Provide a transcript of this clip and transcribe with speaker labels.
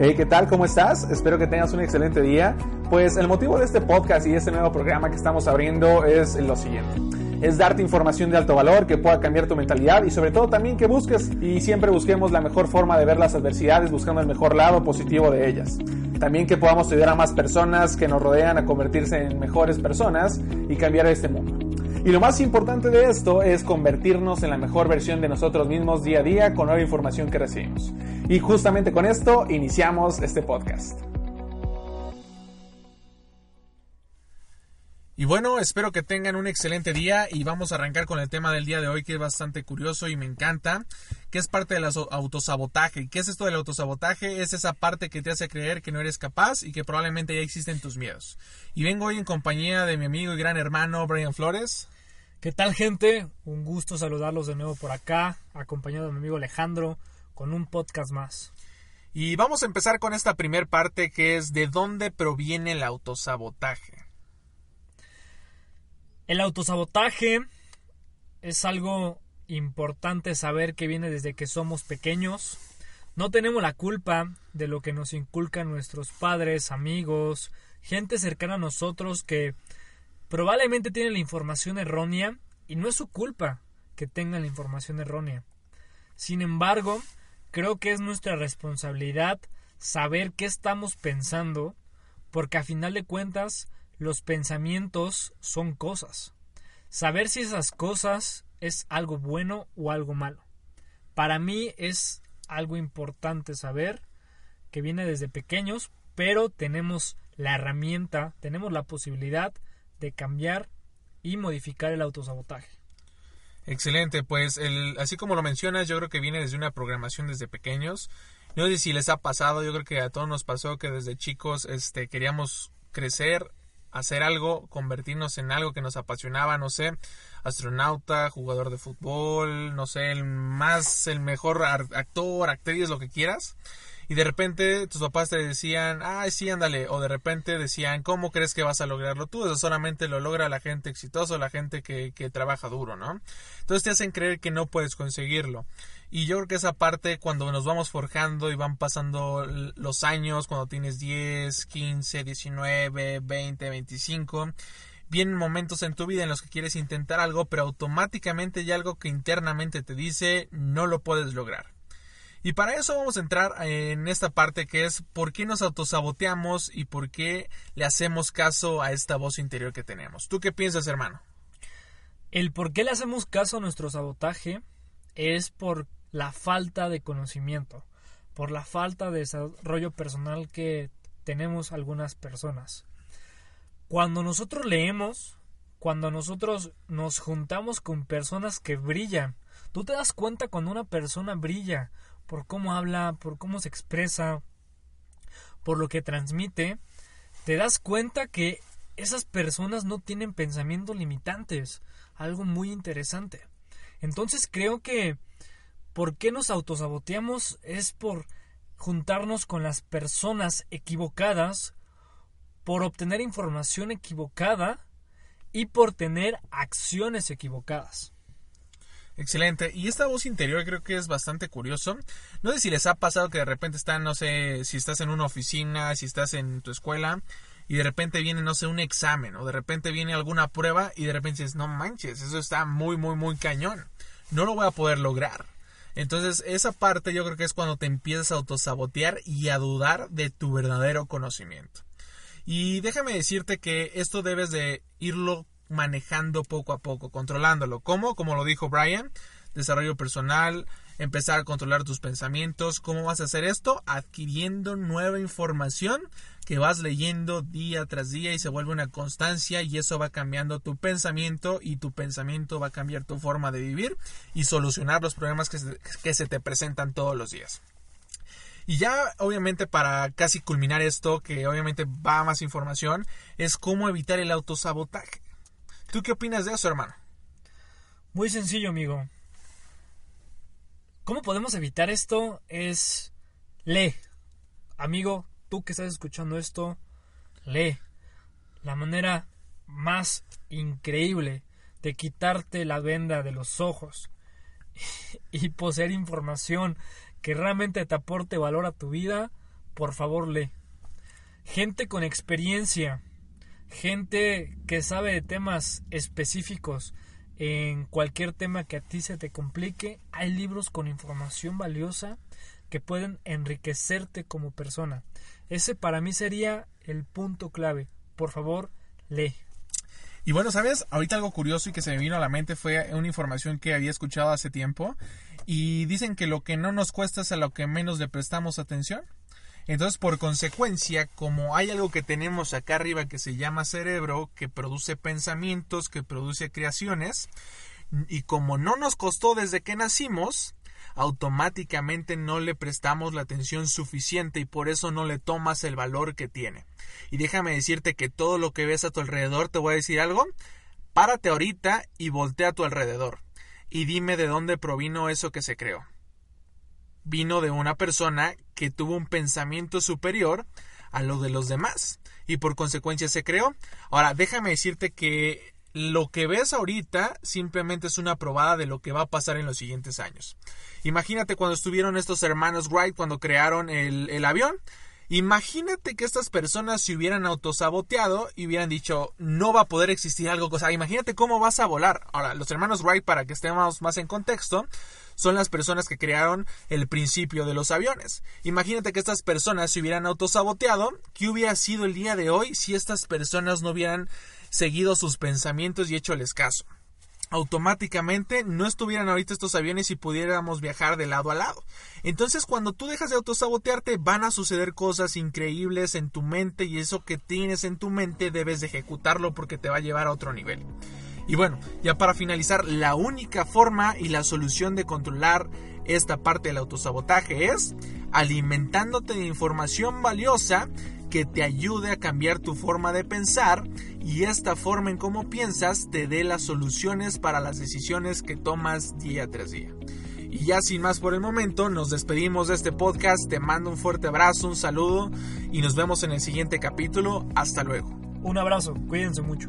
Speaker 1: Hey, ¿qué tal? ¿Cómo estás? Espero que tengas un excelente día. Pues el motivo de este podcast y este nuevo programa que estamos abriendo es lo siguiente. Es darte información de alto valor que pueda cambiar tu mentalidad y sobre todo también que busques y siempre busquemos la mejor forma de ver las adversidades buscando el mejor lado positivo de ellas. También que podamos ayudar a más personas que nos rodean a convertirse en mejores personas y cambiar este mundo. Y lo más importante de esto es convertirnos en la mejor versión de nosotros mismos día a día con nueva información que recibimos. Y justamente con esto iniciamos este podcast.
Speaker 2: Y bueno, espero que tengan un excelente día y vamos a arrancar con el tema del día de hoy que es bastante curioso y me encanta, que es parte del autosabotaje. ¿Qué es esto del autosabotaje? Es esa parte que te hace creer que no eres capaz y que probablemente ya existen tus miedos. Y vengo hoy en compañía de mi amigo y gran hermano Brian Flores.
Speaker 3: ¿Qué tal gente? Un gusto saludarlos de nuevo por acá, acompañado de mi amigo Alejandro, con un podcast más.
Speaker 2: Y vamos a empezar con esta primer parte que es de dónde proviene el autosabotaje.
Speaker 3: El autosabotaje es algo importante saber que viene desde que somos pequeños. No tenemos la culpa de lo que nos inculcan nuestros padres, amigos, gente cercana a nosotros que probablemente tienen la información errónea y no es su culpa que tengan la información errónea. Sin embargo, creo que es nuestra responsabilidad saber qué estamos pensando porque a final de cuentas los pensamientos son cosas. Saber si esas cosas es algo bueno o algo malo. Para mí es algo importante saber que viene desde pequeños, pero tenemos la herramienta, tenemos la posibilidad de cambiar y modificar el autosabotaje.
Speaker 2: Excelente, pues el, así como lo mencionas, yo creo que viene desde una programación desde pequeños. No sé si les ha pasado, yo creo que a todos nos pasó que desde chicos este, queríamos crecer, hacer algo, convertirnos en algo que nos apasionaba, no sé, astronauta, jugador de fútbol, no sé, el más, el mejor actor, actriz, lo que quieras. Y de repente tus papás te decían, ay, sí, ándale. O de repente decían, ¿cómo crees que vas a lograrlo tú? Eso solamente lo logra la gente exitosa, la gente que, que trabaja duro, ¿no? Entonces te hacen creer que no puedes conseguirlo. Y yo creo que esa parte, cuando nos vamos forjando y van pasando los años, cuando tienes 10, 15, 19, 20, 25, vienen momentos en tu vida en los que quieres intentar algo, pero automáticamente hay algo que internamente te dice no lo puedes lograr. Y para eso vamos a entrar en esta parte que es por qué nos autosaboteamos y por qué le hacemos caso a esta voz interior que tenemos. ¿Tú qué piensas, hermano?
Speaker 3: El por qué le hacemos caso a nuestro sabotaje es por la falta de conocimiento, por la falta de desarrollo personal que tenemos algunas personas. Cuando nosotros leemos, cuando nosotros nos juntamos con personas que brillan, tú te das cuenta cuando una persona brilla por cómo habla, por cómo se expresa, por lo que transmite, te das cuenta que esas personas no tienen pensamientos limitantes, algo muy interesante. Entonces creo que ¿Por qué nos autosaboteamos? Es por juntarnos con las personas equivocadas, por obtener información equivocada y por tener acciones equivocadas.
Speaker 2: Excelente. Y esta voz interior creo que es bastante curioso. No sé si les ha pasado que de repente están, no sé, si estás en una oficina, si estás en tu escuela y de repente viene, no sé, un examen o de repente viene alguna prueba y de repente dices, no manches, eso está muy, muy, muy cañón. No lo voy a poder lograr. Entonces, esa parte yo creo que es cuando te empiezas a autosabotear y a dudar de tu verdadero conocimiento. Y déjame decirte que esto debes de irlo manejando poco a poco, controlándolo. ¿Cómo? Como lo dijo Brian, desarrollo personal, empezar a controlar tus pensamientos. ¿Cómo vas a hacer esto? Adquiriendo nueva información que vas leyendo día tras día y se vuelve una constancia y eso va cambiando tu pensamiento y tu pensamiento va a cambiar tu forma de vivir y solucionar los problemas que se, que se te presentan todos los días. Y ya obviamente para casi culminar esto, que obviamente va más información, es cómo evitar el autosabotaje. ¿Tú qué opinas de eso, hermano?
Speaker 3: Muy sencillo, amigo. ¿Cómo podemos evitar esto? Es lee. Amigo, tú que estás escuchando esto, lee. La manera más increíble de quitarte la venda de los ojos y poseer información que realmente te aporte valor a tu vida, por favor lee. Gente con experiencia, gente que sabe de temas específicos, en cualquier tema que a ti se te complique, hay libros con información valiosa que pueden enriquecerte como persona. Ese para mí sería el punto clave. Por favor, lee.
Speaker 2: Y bueno, ¿sabes? Ahorita algo curioso y que se me vino a la mente fue una información que había escuchado hace tiempo. Y dicen que lo que no nos cuesta es a lo que menos le prestamos atención. Entonces, por consecuencia, como hay algo que tenemos acá arriba que se llama cerebro, que produce pensamientos, que produce creaciones, y como no nos costó desde que nacimos, automáticamente no le prestamos la atención suficiente y por eso no le tomas el valor que tiene. Y déjame decirte que todo lo que ves a tu alrededor, te voy a decir algo, párate ahorita y voltea a tu alrededor y dime de dónde provino eso que se creó vino de una persona que tuvo un pensamiento superior a lo de los demás y por consecuencia se creó. Ahora, déjame decirte que lo que ves ahorita simplemente es una probada de lo que va a pasar en los siguientes años. Imagínate cuando estuvieron estos hermanos Wright cuando crearon el, el avión. Imagínate que estas personas se hubieran autosaboteado y hubieran dicho no va a poder existir algo. O sea, imagínate cómo vas a volar. Ahora, los hermanos Wright, para que estemos más en contexto, son las personas que crearon el principio de los aviones. Imagínate que estas personas se hubieran autosaboteado, ¿qué hubiera sido el día de hoy si estas personas no hubieran seguido sus pensamientos y hecholes caso? Automáticamente no estuvieran ahorita estos aviones y pudiéramos viajar de lado a lado. Entonces, cuando tú dejas de autosabotearte, van a suceder cosas increíbles en tu mente y eso que tienes en tu mente debes de ejecutarlo porque te va a llevar a otro nivel. Y bueno, ya para finalizar, la única forma y la solución de controlar esta parte del autosabotaje es alimentándote de información valiosa que te ayude a cambiar tu forma de pensar y esta forma en cómo piensas te dé las soluciones para las decisiones que tomas día tras día. Y ya sin más por el momento, nos despedimos de este podcast, te mando un fuerte abrazo, un saludo y nos vemos en el siguiente capítulo. Hasta luego.
Speaker 3: Un abrazo, cuídense mucho.